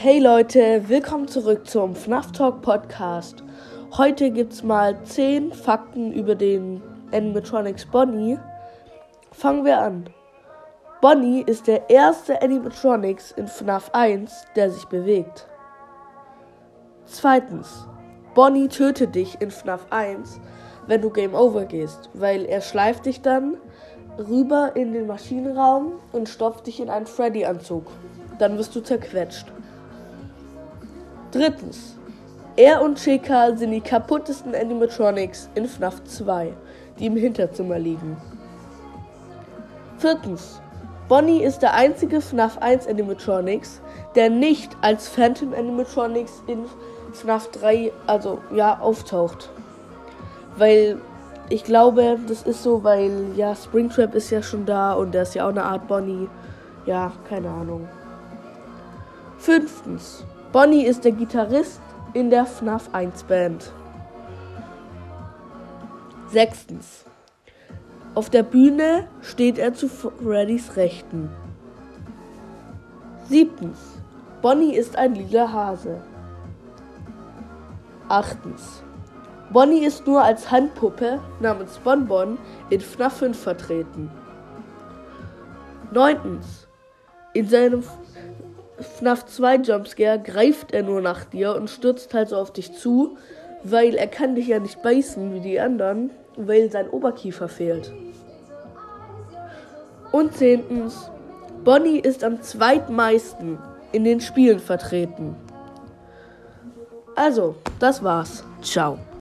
Hey Leute, willkommen zurück zum FNAF Talk Podcast. Heute gibt's mal 10 Fakten über den Animatronics Bonnie. Fangen wir an. Bonnie ist der erste Animatronics in FNAF 1, der sich bewegt. Zweitens. Bonnie tötet dich in FNAF 1, wenn du Game Over gehst, weil er schleift dich dann rüber in den Maschinenraum und stopft dich in einen Freddy-Anzug. Dann wirst du zerquetscht. Drittens. Er und Cheka sind die kaputtesten Animatronics in FNAF 2, die im Hinterzimmer liegen. Viertens. Bonnie ist der einzige FNAF 1 Animatronics, der nicht als Phantom Animatronics in FNAF 3 also ja auftaucht. Weil ich glaube, das ist so, weil ja Springtrap ist ja schon da und der ist ja auch eine Art Bonnie. Ja, keine Ahnung. Fünftens. Bonnie ist der Gitarrist in der FNAF 1 Band. Sechstens. Auf der Bühne steht er zu Freddys Rechten. Siebtens. Bonnie ist ein lila Hase. Achtens. Bonnie ist nur als Handpuppe namens Bonbon in FNAF 5 vertreten. Neuntens. In seinem FNAF 2 Jumpscare greift er nur nach dir und stürzt halt so auf dich zu, weil er kann dich ja nicht beißen wie die anderen, weil sein Oberkiefer fehlt. Und zehntens, Bonnie ist am zweitmeisten in den Spielen vertreten. Also, das war's. Ciao.